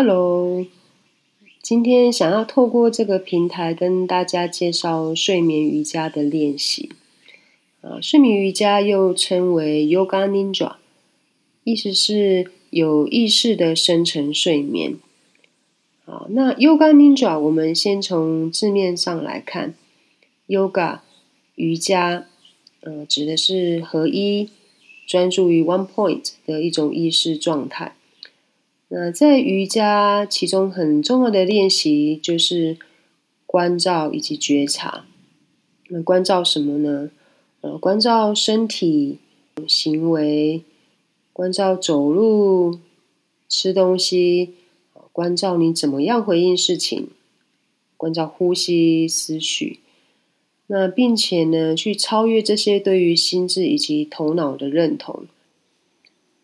Hello，今天想要透过这个平台跟大家介绍睡眠瑜伽的练习。啊，睡眠瑜伽又称为 Yoga Nidra，意思是有意识的深层睡眠。好，那 Yoga Nidra，我们先从字面上来看，Yoga 瑜伽，呃，指的是合一、专注于 One Point 的一种意识状态。那在瑜伽其中很重要的练习就是关照以及觉察。那关照什么呢？呃，关照身体行为，关照走路、吃东西，关照你怎么样回应事情，关照呼吸、思绪。那并且呢，去超越这些对于心智以及头脑的认同。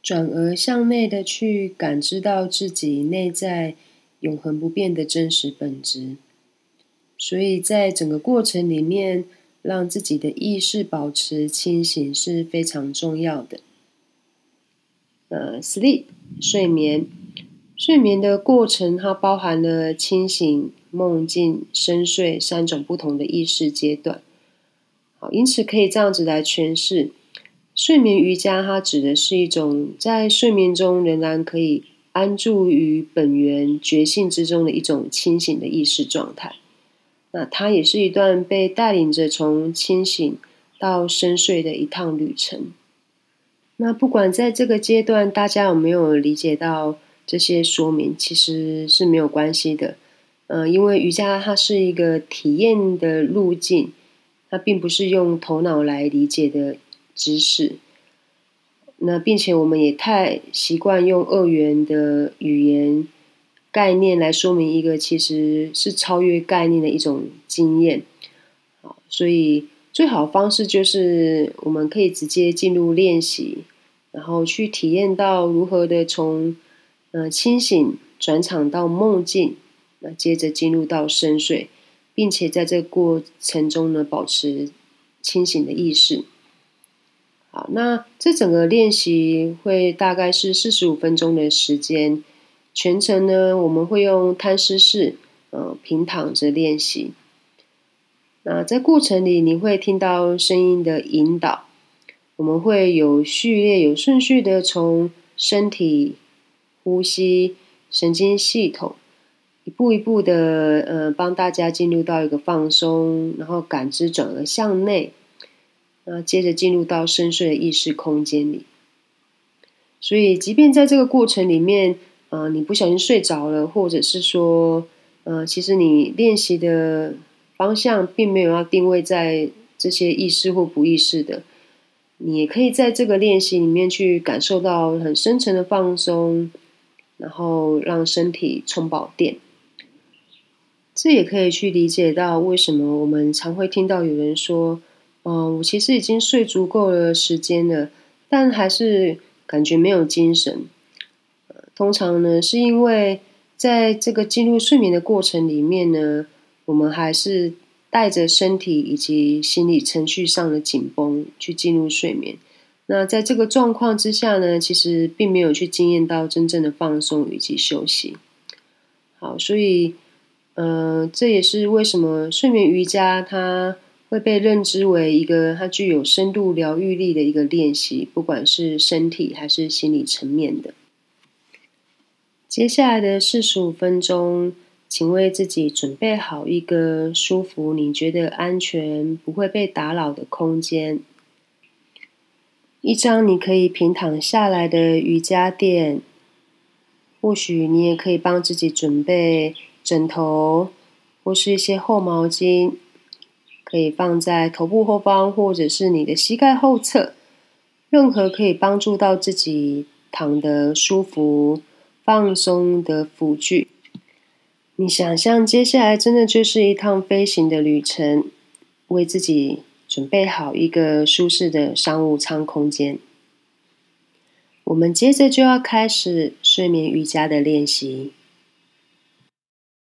转而向内的去感知到自己内在永恒不变的真实本质，所以在整个过程里面，让自己的意识保持清醒是非常重要的。呃，sleep 睡眠，睡眠的过程它包含了清醒、梦境、深睡三种不同的意识阶段。好，因此可以这样子来诠释。睡眠瑜伽，它指的是一种在睡眠中仍然可以安住于本源觉性之中的一种清醒的意识状态。那它也是一段被带领着从清醒到深睡的一趟旅程。那不管在这个阶段大家有没有理解到这些说明，其实是没有关系的。嗯，因为瑜伽它是一个体验的路径，它并不是用头脑来理解的。知识，那并且我们也太习惯用二元的语言概念来说明一个其实是超越概念的一种经验，好，所以最好的方式就是我们可以直接进入练习，然后去体验到如何的从呃清醒转场到梦境，那接着进入到深睡，并且在这个过程中呢保持清醒的意识。好，那这整个练习会大概是四十五分钟的时间，全程呢我们会用摊尸式，呃平躺着练习。那在过程里你会听到声音的引导，我们会有序列、有顺序的从身体、呼吸、神经系统，一步一步的呃帮大家进入到一个放松，然后感知转而向内。那接着进入到深邃的意识空间里，所以即便在这个过程里面，呃，你不小心睡着了，或者是说，呃，其实你练习的方向并没有要定位在这些意识或不意识的，你也可以在这个练习里面去感受到很深层的放松，然后让身体充饱电。这也可以去理解到为什么我们常会听到有人说。嗯，我其实已经睡足够了时间了，但还是感觉没有精神。通常呢，是因为在这个进入睡眠的过程里面呢，我们还是带着身体以及心理程序上的紧绷去进入睡眠。那在这个状况之下呢，其实并没有去经验到真正的放松以及休息。好，所以，呃，这也是为什么睡眠瑜伽它。会被认知为一个它具有深度疗愈力的一个练习，不管是身体还是心理层面的。接下来的四十五分钟，请为自己准备好一个舒服、你觉得安全、不会被打扰的空间，一张你可以平躺下来的瑜伽垫。或许你也可以帮自己准备枕头，或是一些厚毛巾。可以放在头部后方，或者是你的膝盖后侧，任何可以帮助到自己躺得舒服、放松的辅具。你想象接下来真的就是一趟飞行的旅程，为自己准备好一个舒适的商务舱空间。我们接着就要开始睡眠瑜伽的练习。